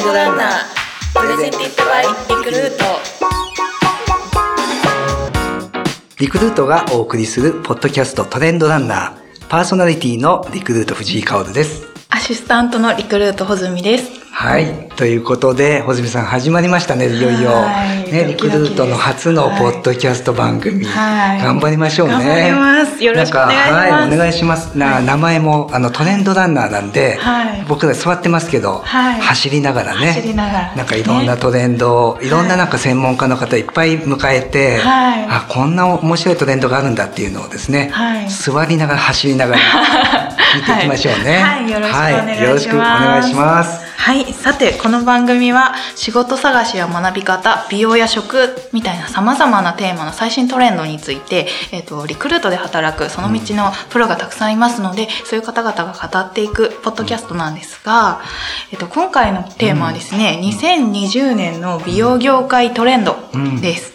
ンドランナープレゼンティッドバイリクルート。リクルートがお送りするポッドキャストトレンドランナー。パーソナリティのリクルート藤井香です。アシスタントのリクルート穂積です。はい。ということで、穂積さん始まりましたね、いよいよ。はいね、リクルートの初のポッドキャスト番組。はい頑張りましょうね。頑張りますよろしくお願いしますなんかはい、お願いします。な、名前も、あの、トレンドランナーなんで、はい僕ら座ってますけど、はい走りながらね。走りながらなんかいろんなトレンドを、いろんななんか専門家の方いっぱい迎えて、はいあ、こんな面白いトレンドがあるんだっていうのをですね、はい座りながら走りながら 見ていきましょうね。はい。はい。よろしくお願いします。はい。さて、この番組は仕事探しや学び方、美容や食みたいな様々なテーマの最新トレンドについて、えっ、と、リクルートで働くその道のプロがたくさんいますので、そういう方々が語っていくポッドキャストなんですが、えっ、と、今回のテーマはですね、2020年の美容業界トレンドです。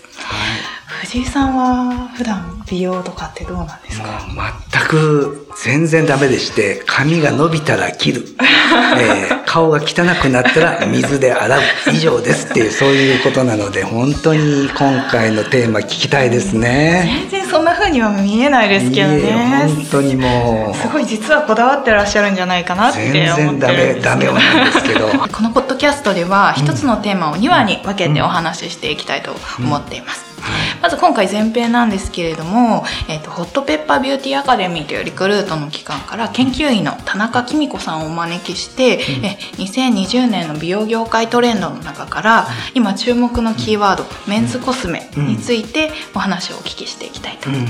藤井さんは普段美容とかってどうなんですか？全く全然ダメでして髪が伸びたら切る、えー顔が汚くなったら水で洗う以上ですっていうそういうことなので本当に今回のテーマ聞きたいですね。全然そんな風には見えないですけどね。本当にもうすごい実はこだわってらっしゃるんじゃないかなって思ってるん全然ダメダメなんですけど このポッドキャストでは一つのテーマを2話に分けてお話ししていきたいと思っています。まず今回前編なんですけれども、えっとホットペッパービューティーアカデミーというリクルートの機関から研究員の田中紀美子さんをお招きして、え2020年の美容業界トレンドの中から今注目のキーワードメンズコスメについてお話をお聞きしていきたいと思い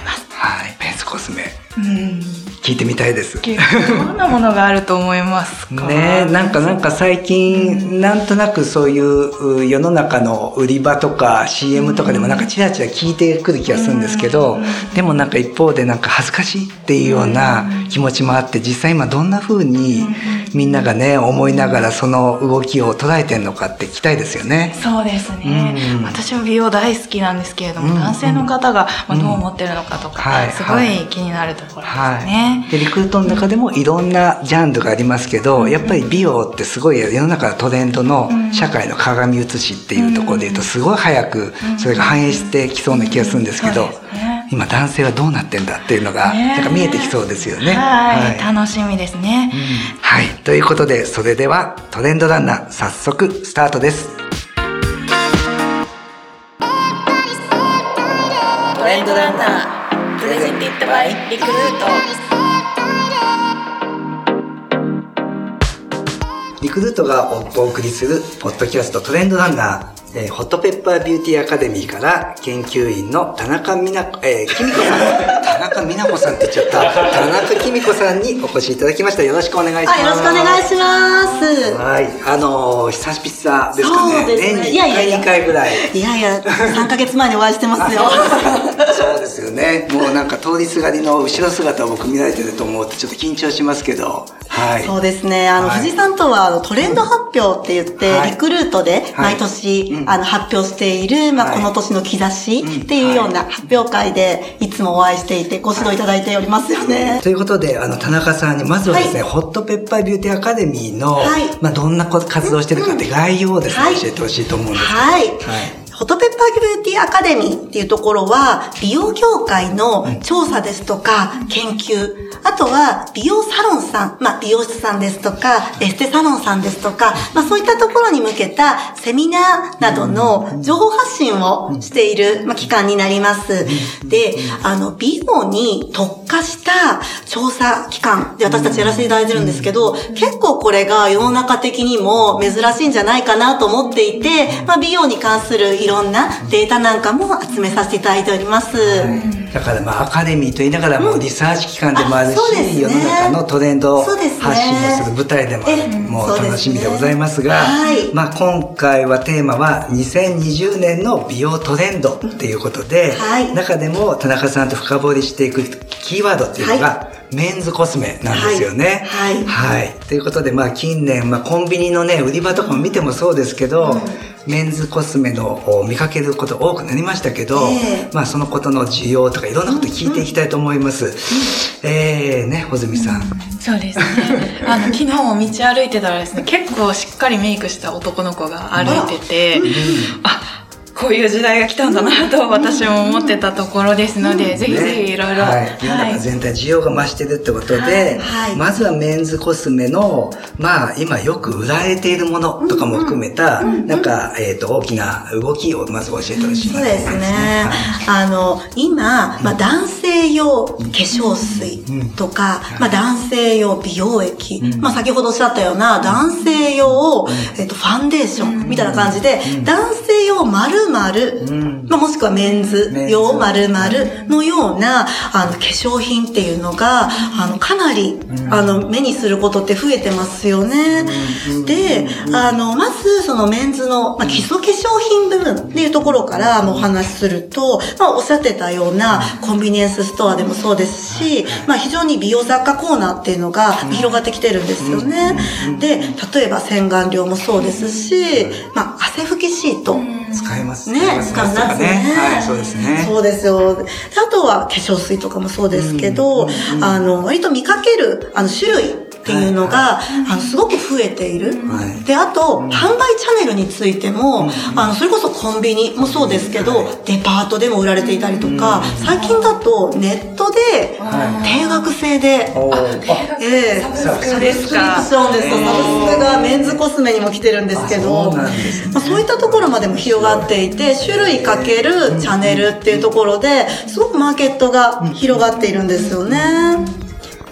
ます。はい。メンズコスメうん聞いてみたいです。どんなものがあると思いますか？ねえなんかなんか最近なんとなくそういうう世の中の売り場とか CM とかでもなんかチラチラ聞いてくる気がするんですけどでもなんか一方でなんか恥ずかしいっていうような気持ちもあって実際今どんな風にみんながね思いながらその動きを捉えてるのかって聞きたいですよね。そうですね、うん。私も美容大好きなんですけれども、うん男性の方がまあどう思ってるのかとか、はい。すごい気になるところですはいね。、でリクルートの中でもいろんなジャンルがありますけど、やっぱり美容ってすごい世の中のトレンドの社会の鏡写しっていうところで言うとすごい早くそれが反映してきそうな気がするんですけど、今男性はどうなってんだっていうのがねなんか見えてきそうですよね。はい、はい楽しみですね。はい。ということで、それではトレンドランナー早速スタートです。トレンドランナープレゼンティッドバイリクルート。リクルートがお送りするポッドキャストトレンドランナー、えーホットペッパービューティーアカデミーから研究員の田中美奈子、えー、きみこさん、田中美奈子さんって言っちゃった、田中きみこさんにお越しいただきました。よろしくお願いします。あ、よろしくお願いします。はい。あのー、久々ですかね。そうですね年に1いやいやいや回、2回ぐらい。いやいや、3ヶ月前にお会いしてますよ。そうですよね。もうなんか通りすがりの後ろ姿を僕見られてると思うとちょっと緊張しますけど。はい。そうですね。あの、はい藤井さんとは、トレンド発表って言って、はいリクルートで毎年、うんあの、発表している、まあ、はい。この年の兆しっていうような発表会で、いつもお会いしていて、ご指導いただいておりますよね。ということで、あの、田中さんに、まずはですね、はい。ホットペッパービューティーアカデミーの、はい。まあ、どんな活動してるかって概要をですね、はい。教えてほしいと思うんですけど。はい。はいフォトペッパービューティーアカデミーっていうところは、美容業界の調査ですとか、研究、あとは美容サロンさん、まあ美容室さんですとか、エステサロンさんですとか、まあそういったところに向けたセミナーなどの情報発信をしている、まあ、機関になります。で、あの、美容に特化した調査機関。で私たちやらせていただいてるんですけど、結構これが世の中的にも珍しいんじゃないかなと思っていて、まあ美容に関するいろんなデータなんかも集めさせていただいております。だからまあアカデミーと言いながらもリサーチ機関でもあるし、うですね。世の中のトレンドそうですね。発信をする舞台でもある、えもう楽しみでございますが、はい。まあ今回はテーマは2020年の美容トレンドっていうことで、はい。中でも田中さんと深掘りしていくキーワードっていうのが、メンズコスメなんですよね。はい。はい。ということで、まあ近年、まあコンビニのね、売り場とかも見てもそうですけど、メンズコスメのを見かけること多くなりましたけど、ええまあそのことの需要とかいろんなこと聞いていきたいと思います。えー、ね、穂積さん。そうですね。あの、昨日も道歩いてたらですね、結構しっかりメイクした男の子が歩いてて、あ、こういう時代が来たんだなと私も思ってたところですので、ぜひぜひいろい。ろ。はい。世の中全体需要が増してるってことで、はい。まずはメンズコスメの、まあ、今よく売られているものとかも含めた、なんか、えっ、と、大きな動きをまず教えてほしいそうですね。あの、今、まあ、男性用化粧水とか、まあ、男性用美容液、まあ、先ほどおっしゃったような男性用、えっと、ファンデーションみたいな感じで、男性用〇〇、まあ、もしくはメンズ用〇〇のような、あの、化粧品っていうのが、あの、かなり、あの、目にすることって増えてますよね。で、あの、まず、そのメンズの、まあ、基礎化粧品部分っていうところからもお話しすると、まあ、おっしゃってたようなコンビニエンスストアでもそうですし、まあ、非常に美容雑貨コーナーっていうのが広がってきてるんですよね。で、例えば洗顔料もそうですし、まあ、汗拭きシート。使えますね、使いますね。はい、そうですね。そうですよ。であとは化粧水とかもそうですけど、あの、割と見かける、あの、種類っていうのが、あの、すごく増えている。はい。で、あと、販売チャンネルについても、あの、それこそコンビニもそうですけど、デパートでも売られていたりとか、最近だとネットで、定額制で、ええ。サブスクですか？そうです。サブスクがメンズコスメにも来てるんですけあど、ね。まあ、そういったところまでも広がっていて、種類かけるチャンネルっていうところで、すごくマーケットが広がっているんですよね。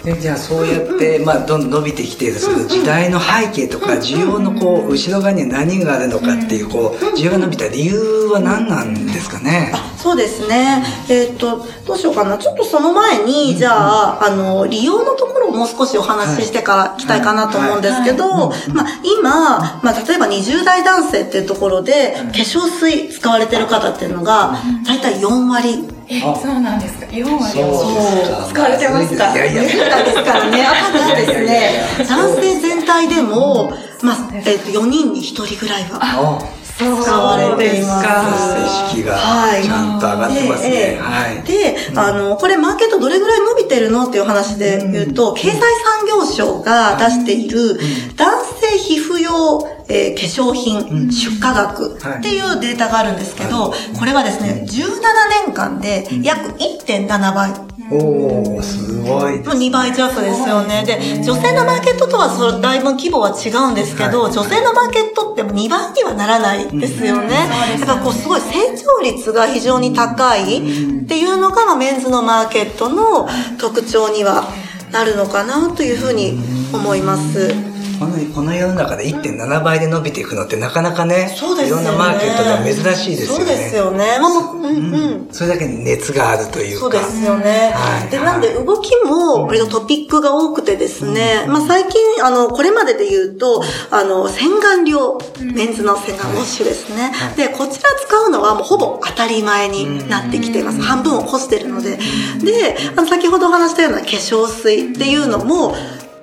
でじゃあそうやって、まあ、どんどん伸びてきているその時代の背景とか需要のこう後ろ側には何があるのかっていうこう需要が伸びた理由は何なんですかね？そうですね。えっ、と、どうしようかな。ちょっとその前に、じゃあ、あの、利用のところをもう少しお話ししてから来たいかなと思うんですけど、まあ、今、まあ、例えば20代男性っていうところで、化粧水使われてる方っていうのが、だいたい4割え、そうなんですか。4割そう。ですか使われてますか。いやいや。ですからね。あとはですね男性全体でも、まあ、えっ、と、4人に1人ぐらいは。あ使われています。意識がはい。ちゃんと上がってますね、ええはい。で、あの、これマーケットどれぐらい伸びてるのっていう話で言うと、経済産業省が出している男性皮膚用、えー化粧品出荷額っていうデータがあるんですけど、これはですね、17年間で約1.7倍。おおすごいです2倍弱ですよね。で、女性のマーケットとはそれだいぶ規模は違うんですけど、女性のマーケットって2倍にはならないですよね。だからこうすごい成長率が非常に高いっていうのが、まあ、メンズのマーケットの特徴にはなるのかなというふうに思います。このこの世の中で1.7倍で伸びていくのってなかなかねそうですよね。いろんなマーケットでは珍しいですよねそうですよね。まあ、もううんうん。それだけに熱があるというかそうですよね。はいで、なんで動きも割とトピックが多くてですね、まあ最近、あの、これまでで言うと、あの、洗顔料、メンズの洗顔ウォッシュですね。で、こちら使うのはもうほぼ当たり前になってきています。半分を越してるので。で、あの、先ほどお話したような化粧水っていうのも、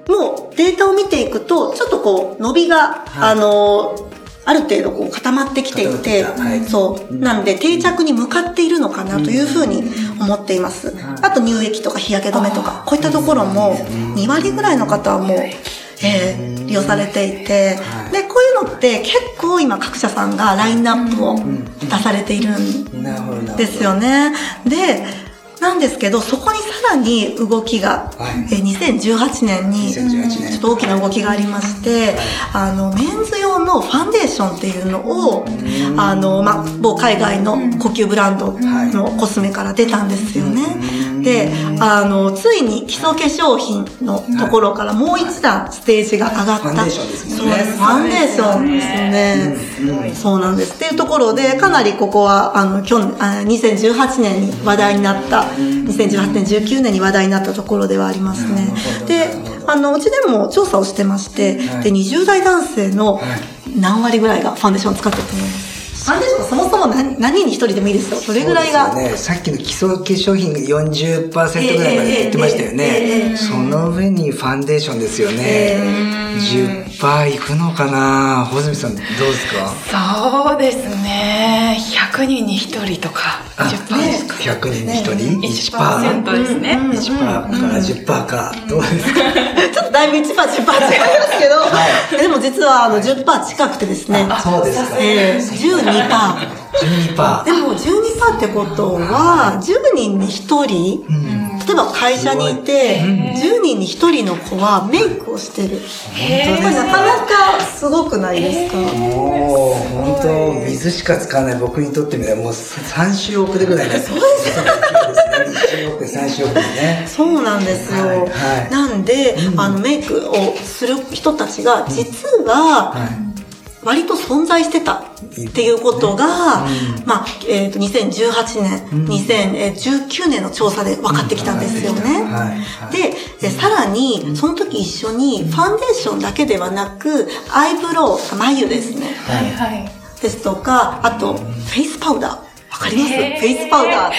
もうデータを見ていくと、ちょっとこう、伸びが、あの、ある程度こう固まってきていて、はい。そう。なんで定着に向かっているのかなというふうに思っています。あと乳液とか日焼け止めとか、こういったところも2割ぐらいの方はもう、えー利用されていて、で、こういうのって結構今各社さんがラインナップを出されているんですよね。で、なんですけど、そこにさらに動きが、はいえー2018年に、2018年ちょっと大きな動きがありまして、あの、メンズ用のファンデーションっていうのを、あの、まあ、某海外の高級ブランドのコスメから出たんですよね。で、あの、ついに基礎化粧品のところからもう一段ステージが上がった。ファンデーションですもんねそうです。ファンデーションですね。そうなんです。っていうところで、かなりここは、あの、去年、あ2018年に話題になった、2018年、19年に話題になったところではありますね。で、あの、うちでも調査をしてまして、はいで、20代男性の何割ぐらいがファンデーションを使ってると思いますファンデーションがそもそも何何人に一人でもいいですよ？どれぐらいが？そうですよね、さっきの基礎化粧品40%ぐらいまで言ってましたよね。その上にファンデーションですよね。10%いくのかな？穂積さんどうですか？そうですね。100人に1人とか、10%ですか。100人に1人 ?1%? 1%ですね。1%から10%か。どうですか？だいぶ1%、10%違いますけど、でも実はあの10%近くてですね、そうですか。えー、12%。12%。でも12%ってことは、10人に1人、例えば会社にいて、10人に1人の子はメイクをしてる。これなかなかすごくないですか、もう、本当水しか使わない僕にとってみれば、もう3週遅れぐらいです。そうですね。2週遅れ、3週遅れね。そうなんですよ。はいはいなんで、あの、メイクをする人たちが、実は、割と存在してたっていうことが、まあ、えっ、と、2018年、2019年の調査で分かってきたんですよね。はい。はい。で、えさらに、その時一緒に、ファンデーションだけではなく、アイブロウ、眉ですね。はい。はい。ですとか、あと、フェイスパウダー。わかります？フェイスパウダーって。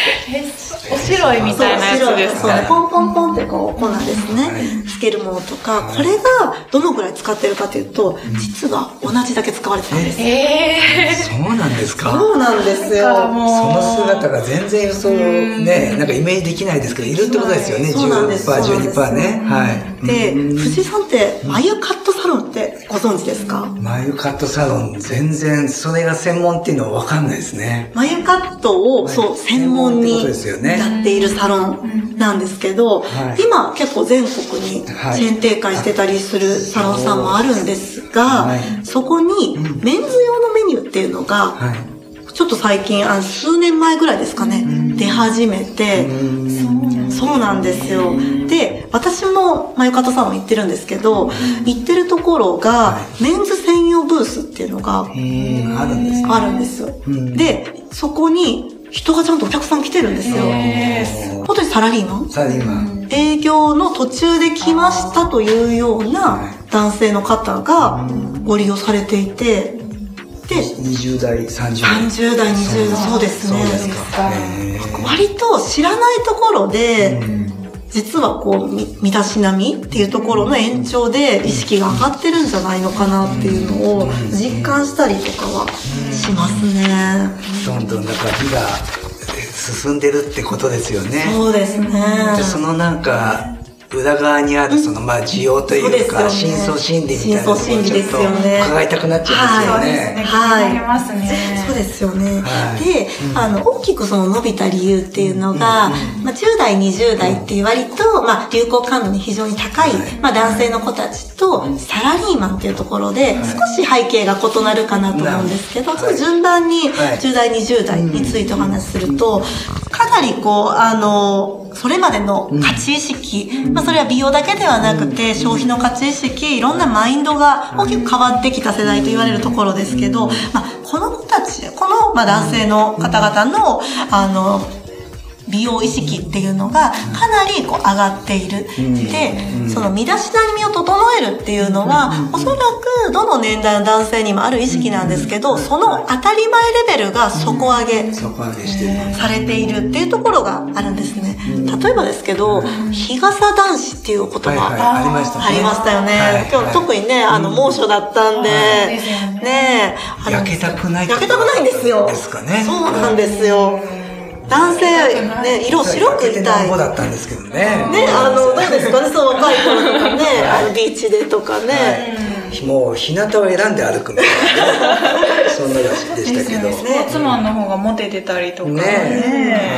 お白いみたいなやつですそうか。ポンポンポンってこう、粉ですね。つけるものとか、これがどのぐらい使ってるかというと、実は同じだけ使われてたんです。えそうなんですか？そうなんですー。よ。もうその姿が全然そうね、なんかイメージできないですけど、いるってことですよね。そうなんです。10%、そうなんです12%ね。はい。で、藤井さんって、眉カットサロンってご存知ですか？眉カットサロン、全然、それが専門っていうのは分かんないですね。眉カットを、そう、専門にやっているサロンなんですけど、はい。今結構全国にチはい。ェーン展開してたりするサロンさんもあるんですが、はい。そこにメンズ用のメニューっていうのが、はい。ちょっと最近、あの数年前ぐらいですかね、出始めて、そうなんですよ。で、私も眉カットサロン行ってるんですけど、行ってるところが、メンズ専用ブースっていうのがえー、あるんですかあるんですよ。で、そこに人がちゃんとお客さん来てるんですよ。本当にサラリーマン？さあ今、営業の途中で来ましたというような男性の方がご利用されていて、で、20代、30代。30代、20代、そうですね。そうですか。へー割と知らないところで、実はこう、み身だしなみっていうところの延長で意識が上がってるんじゃないのかなっていうのを実感したりとかはしますね。どんどんなんか美が進んでるってことですよね。そうですね。でそのなんか裏側にあるそのまあ需要というか、深層心理みたいなところをちょっとよね伺いたくなっちゃいますよね。はい。気になりますね。そうですよね。はい。で、あの、大きくその伸びた理由っていうのが、まあ、10代、20代っていう割と、まあ、流行感度に非常に高い、まあ、男性の子たちと、サラリーマンっていうところで、少し背景が異なるかなと思うんですけど、はいちょっと順番にはい。10代、20代についてお話しすると、かなりこう、あの、それまでの価値意識、まあそれは美容だけではなくて、消費の価値意識、いろんなマインドが大きく変わってきた世代と言われるところですけど、まあこの子たち、このまあ男性の方々の、あの、美容意識っていうのがかなりこう上がっている。で、その身だしなみを整えるっていうのは、おそらくどの年代の男性にもある意識なんですけど、その当たり前レベルが底上げ。されているっていうところがあるんですね。例えばですけど、日傘男子っていう言葉、はいはい、ありましたね。ありましたよね。はい。今日特にね、あの、猛暑だったんで、ね。ねえ、焼けたくない焼けたくないんですよ。ですかね。そうなんですよ。男性、ね、色白くいたい。だったんですけどね。ね、あの、どうですかね、そう、若い頃とかね、あの、ビーチでとかね。もう日向を選んで歩くみたいなね、そんならしいでしたけど。スポーツマンの方がモテてたりとか。ね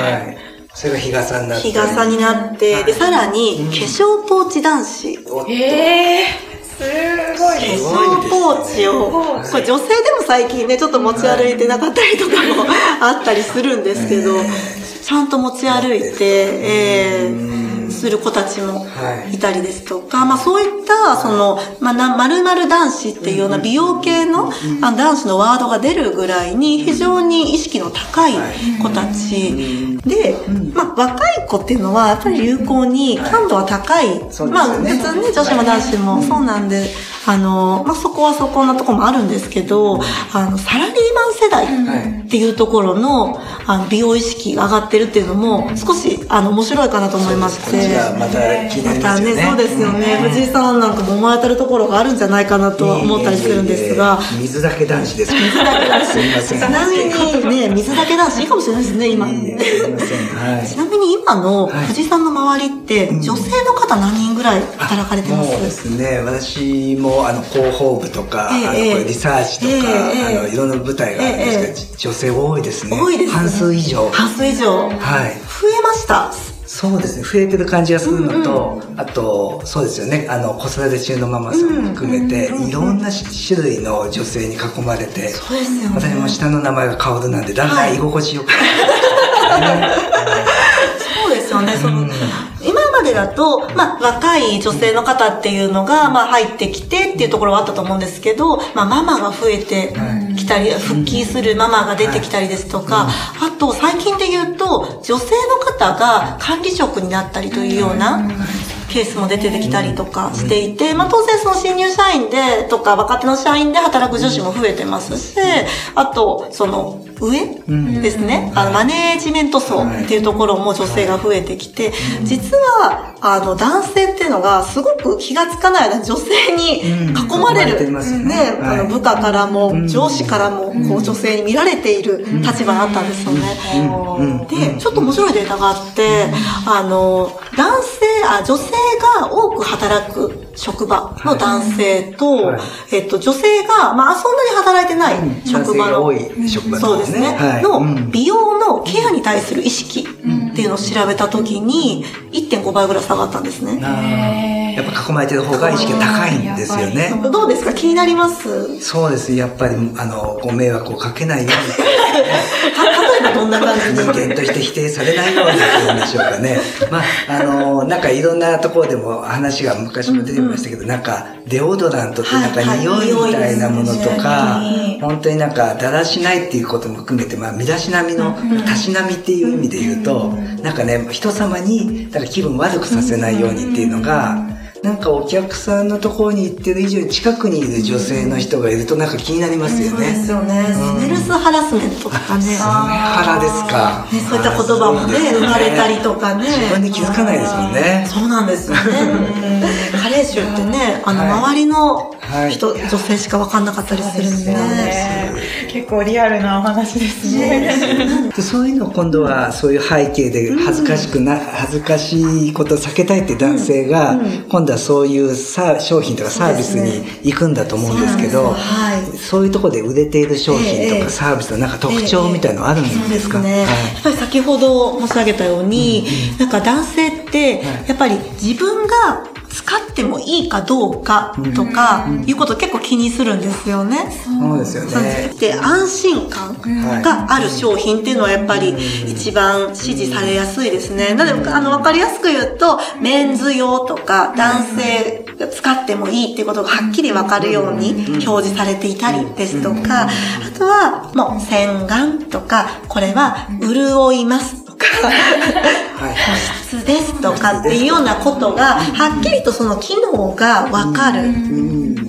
はい。それが日傘になって。日傘になって、で、さらに、化粧ポーチ男子。えー、すごい化です。粧ポーチを、これ女性でも最近ね、ちょっと持ち歩いてなかったりとかもあったりするんですけど、ちゃんと持ち歩いて、えーする子たちもはい。いたりですとか、まあそういった、その、まあな、〇〇男子っていうような美容系の男子のワードが出るぐらいに非常に意識の高い子たちで、まあ若い子っていうのはやっぱり流行に感度は高い。まあよね。普通ね、女子も男子もそうなんで、あの、まあ、そこはそこなとこもあるんですけど、あの、サラリーマン世代っていうところの、あの、美容意識が上がってるっていうのも、少し、あの、面白いかなと思いまして。また気になりますよね。またね、そうですよね。藤井さんなんかも思われてるところがあるんじゃないかなとは思ったりするんですが。水だけ男子です。水だけ男子。すみません。ちなみにね、水だけ男子いいかもしれないですね、今。すみません。はい。ちなみに今の藤井さんの周りって、女性の方何人ぐらい働かれてます？そうですね。私も、あの、広報部とか、ええあの、これリサーチとか、ええあの、いろんな舞台があるんですけど、女性多いですね。多いですね半数以上。半数以上。はい。増えました。そうですね。増えてる感じがするのと、あと、そうですよね。あの、子育て中のママさんも含めて、いろんな種類の女性に囲まれて、そうですよね私も下の名前が薫なんで、だんだん居心地よくなってきました ね。そうですよね。その、でだと、まあ、若い女性の方っていうのが、まあ、入ってきてっていうところはあったと思うんですけど、まあ、ママが増えてきたり、復帰するママが出てきたりですとか、あと、最近で言うと、女性の方が管理職になったりというような、ケースも出てきたりとかしていて、まあ当然その新入社員でとか若手の社員で働く女子も増えてますし、あと、その上ですね、あのマネージメント層っていうところも女性が増えてきて、実はあの男性っていうのがすごく気がつかないような女性に囲まれる、ね。ね、あはい。の部下からも上司からもこう女性に見られている立場だったんですよね。で、ちょっと面白いデータがあって、あの、男性、あ、女性が多く働く職場の男性と、はい。えっと、女性が、まあ、そんなに働いてない職場の、そうですね、はい。のうん。美容のケアに対する意識っていうのを調べたときに、1.5倍ぐらい下がったんですね。やっぱ囲まれてる方が意識が高いんですよね。どうですか？気になります？そうです。やっぱり、あの、ご迷惑をかけないように。た例えばどんな感じで人間として否定されないようにっていうんでしょうかね。まあ、あの、なんかいろんなところでも話が昔も出てましたけど、なんかデオドラントってなんか匂いみたいなものとか本当になんかだらしないっていうことも含めて、まあ、身だしなみの、たしなみっていう意味で言うと、なんかね、人様に、なんか気分悪くさせないようにっていうのが、なんかお客さんのところに行ってる以上に近くにいる女性の人がいるとなんか気になりますよそうでね。すよね。スネルスハラスメントとかね。スネハラですか。ね、そういった言葉もね、生まれたりとかね。自分で気づかないですもんね。そうなんですよね。加齢臭ってね、あの、はい周りのはい人、女性しか分かんなかったりするんでね。結構リアルなお話ですね。でそういうのを今度はそういう背景で恥ずかしくな、恥ずかしいことを避けたいって男性が、今度はそういうさ商品とかサービスに行くんだと思うんですけど、はい。そういうところで売れている商品とええ。かサービスのなんか特徴みたいのあるんですか、ね、はい。やっぱり先ほど申し上げたように、なんか男性って、やっぱり自分が使ってもいいかどうかとか、いうことを結構気にするんですよね。そうですよね。で、安心感がある商品っていうのはやっぱり一番支持されやすいですね。なので、あの、わかりやすく言うと、メンズ用とか男性が使ってもいいっていうことがはっきりわかるように表示されていたりですとか、あとは、もう洗顔とか、これは潤いますとか、湿ですとかっていうようなことが、はっきりとその機能がわかる。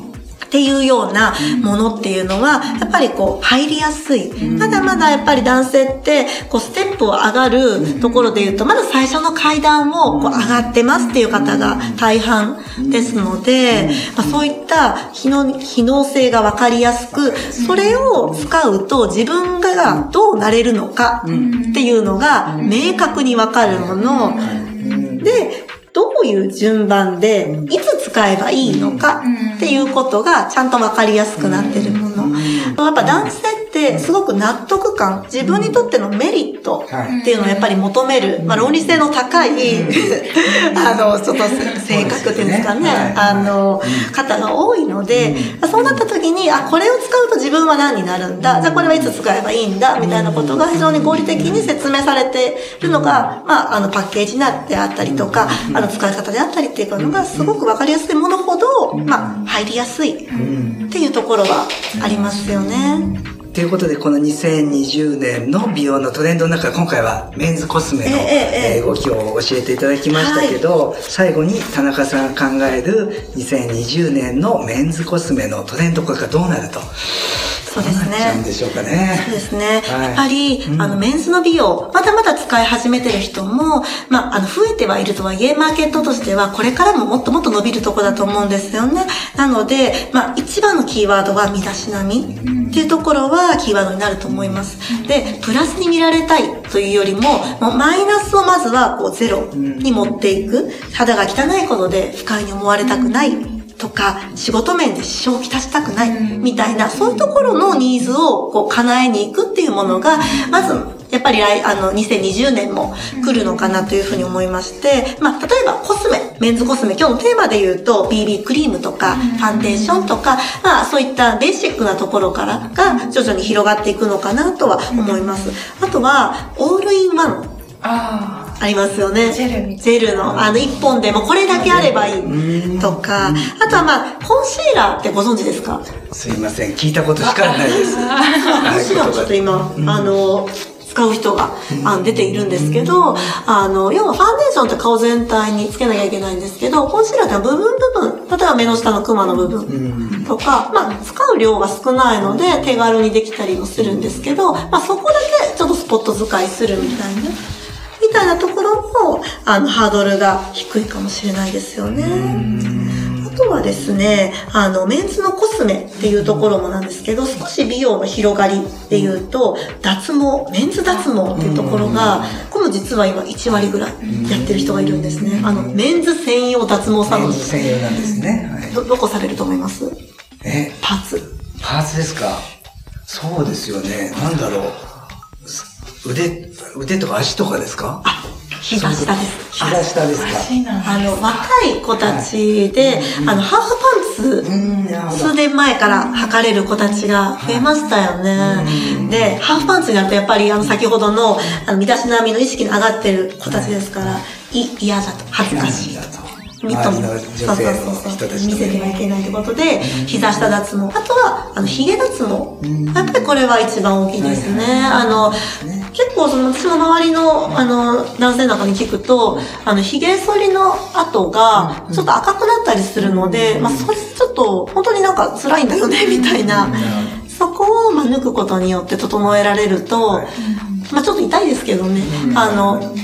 っていうようなものっていうのは、やっぱりこう入りやすい。まだまだやっぱり男性って、こうステップを上がるところで言うと、まだ最初の階段をこう上がってますっていう方が大半ですので、まあ、そういった機能機能性がわかりやすく、それを使うと自分がどうなれるのかっていうのが明確にわかるもの。で、どういう順番で、いつ使えばいいのかっていうことがちゃんとわかりやすくなってるもの。やっぱ男性ってすごく納得感、自分にとってのメリットっていうのをやっぱり求める、まあ論理性の高い、あの、ちょっと性格っていうんですかね、あの、方が多いので、そうなった時に、あ、これを使うと自分は何になるんだ、じゃあこれはいつ使えばいいんだ、みたいなことが非常に合理的に説明されているのが、まあ、あの、パッケージになってあったりとか、あの、使い方であったりっていうのが、すごくわかりやすいものほど、まあ、入りやすいっていうところはありますよね。よね。ということで、この2020年の美容のトレンドの中、今回はメンズコスメの、え動きを教えていただきましたけど、最後に田中さんが考える2020年のメンズコスメのトレンドこれからどうなると。そうですねなでしょうかね。そうですね。はいやっぱり、うんあの、メンズの美容、まだまだ使い始めてる人も、まあ、あの、増えてはいるとはいえ、マーケットとしては、これからももっともっと伸びるところだと思うんですよね。なので、まあ、一番のキーワードは、身だしなみっていうところは、キーワードになると思います。で、プラスに見られたいというよりも、もうマイナスをまずは、こう、ゼロに持っていく。肌が汚いことで不快に思われたくない。とか、仕事面で支障をきたしたくない、みたいな、そういうところのニーズをこう叶えに行くっていうものが、まず、やっぱり来、あの、2020年も来るのかなというふうに思いまして、まあ、例えばコスメ、メンズコスメ、今日のテーマで言うと、BB クリームとか、ファンデーションとか、まあ、そういったベーシックなところからが徐々に広がっていくのかなとは思います。あとは、オールインワン。あありますよね。ジェルみジェルの、あの、一本でもこれだけあればいいとか、あとはまあ、コンシーラーってご存知ですか？すいません。聞いたことしかないです。コンシーラーちょっと今、あの、使う人があの出ているんですけど、あの、要はファンデーションって顔全体につけなきゃいけないんですけど、コンシーラーって部分部分、例えば目の下のクマの部分とか、まあ、使う量が少ないので手軽にできたりもするんですけど、まあ、そこだけちょっとスポット使いするみたいな。みたいなところも、あの、ハードルが低いかもしれないですよね。あとはですね、あの、メンズのコスメっていうところもなんですけど、少し美容の広がりっていうと、脱毛、メンズ脱毛っていうところが、これも実は今1割ぐらいやってる人がいるんですね。あの、メンズ専用脱毛サロンメン。ズ専用なんですね。はいど、どこされると思います？え、パーツ。パーツですか？そうですよね。なんだろう。腕、腕とか足とかですか？あ、膝下です。膝下です。かあ、あの、若い子たちで、あの、ハーフパンツ、数年前から履かれる子たちが増えましたよね。で、ハーフパンツになるとやっぱりあの先ほどのあの身だしなみの意識の上がってる子たちですから、い嫌だと、恥ずかしい。だと。みとも、周りの女性の人たち見せてはいけないってことで、膝下脱毛。あとは、あの、髭脱毛。やっぱりこれは一番大きいですね。あの、結構その私の周りの、あの、男性なんかに聞くと、あの、髭剃りの跡が、ちょっと赤くなったりするので、まあ、それちょっと、本当になんか辛いんだよね、みたいな。そこを、まあ、抜くことによって整えられると、まあ、ちょっと痛いですけどね。あの、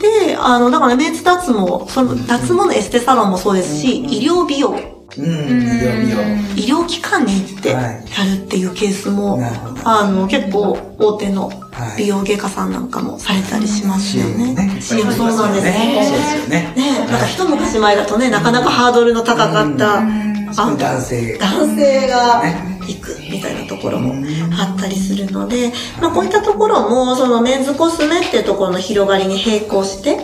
で、あの、だからメンズ脱毛、その脱毛のエステサロンもそうですし、医療美容、うん。医療機関に行ってやはいるっていうケースも、なるほどあの、結構大手のはい美容外科さんなんかもされたりしますよね。ね。CM そうなんですね。そうですね。よね。ねなんか一昔前だとね、なかなかハードルの高かった、あ男性。男性がね行くみたいなところもあったりするので、まあこういったところも、そのメンズコスメっていうところの広がりに並行して、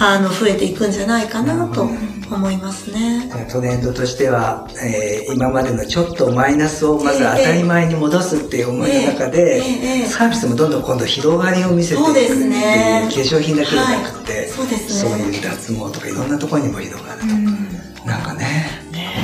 あの、増えていくんじゃないかなと思いますね。トレンドとしては、えー今までのちょっとマイナスをまず当たり前に戻すっていう思いの中で、サービスもどんどん今度広がりを見せていくっていうね。化粧品だけじゃなくて、はい。そうですね。そういう脱毛とかいろんなところにも広がると、なんかね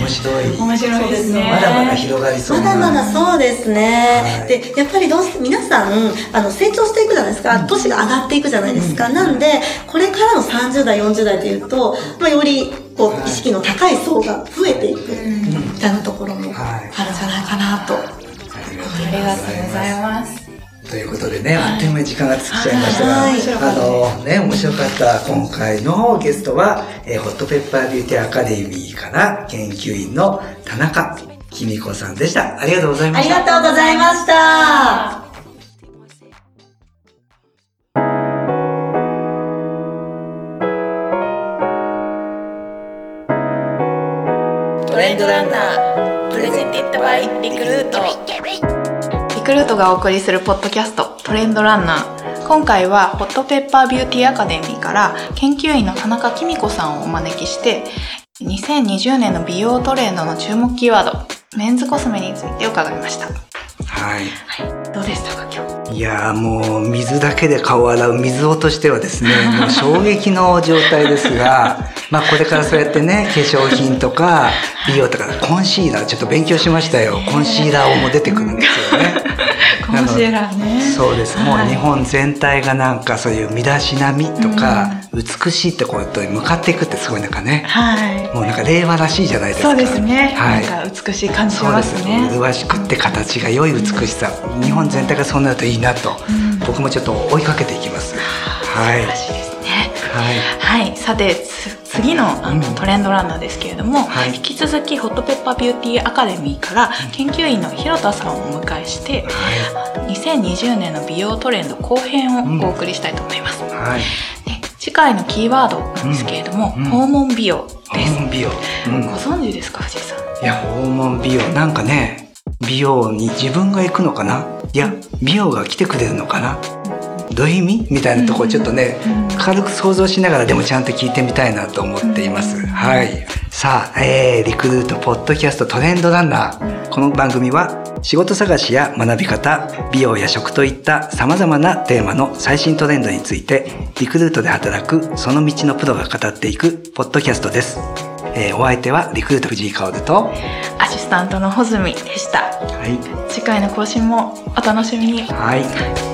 面白い面白いですね。まだまだ広がりそうなまだまだそうですね。はいで、やっぱりどうして、皆さん、あの、成長していくじゃないですか。年が上がっていくじゃないですか。なんで、これからの30代、40代というと、まあ、より、こう、意識の高い層が増えていく、みたいなところもあるんじゃないかなと。あありがとうございます。ということでね、あっという間に時間が尽きちゃいましたが、はいあのね、面白かった今回のゲストは、えーホットペッパービューティーアカデミーから研究員の田中きみこさんでした。ありがとうございまありした。がとうございました。トレンドランナープレゼンティッドバイリクルートルートがお送りするポッドキャストトレンドランナー今回はホットペッパービューティーアカデミーから研究員の田中紀美子さんをお招きして2020年の美容トレンドの注目キーワードメンズコスメについて伺いましたはい。はいどうでしたか今日いやもう水だけで顔を洗う水男としてはですね、もう衝撃の状態ですが、まあこれからそうやってね、化粧品とか美容とかコンシーラーちょっと勉強しましたよ。コンシーラーも出てくるんですよね。面白いね。そうです、もうはい日本全体がなんかそういう身だしなみとか、美しいってことに向かっていくってすごいなんかね。はい。もうなんか令和らしいじゃないですか。そうですね、はい。なんか美しい感じしそうですますね。麗しくって形が良い美しさ。日本全体がそうなるといいなと、僕もちょっと追いかけていきます。はい。素晴らしいですね。はい。はい、さてつ次のあの、うんトレンドランナーですけれども、はい。引き続きホットペッパービューティーアカデミーから研究員の広田さんをお迎えして、2020年の美容トレンド後編をお送りしたいと思います、はい。で次回のキーワードなんですけれども、うん。うん。訪問美容です、訪問美容、うん。ご存知ですか藤井さん？いや訪問美容。なんかね美容に自分が行くのかな？いや美容が来てくれるのかな？どういう意味？みたいなところちょっとね、軽く想像しながらでもちゃんと聞いてみたいなと思っています、はい。さあ、えー、リクルートポッドキャストトレンドランナー。この番組は仕事探しや学び方美容や食といった様々なテーマの最新トレンドについてリクルートで働くその道のプロが語っていくポッドキャストです、えーお相手はリクルート藤井薫とアシスタントの穂積でした。はい。次回の更新もお楽しみに。はい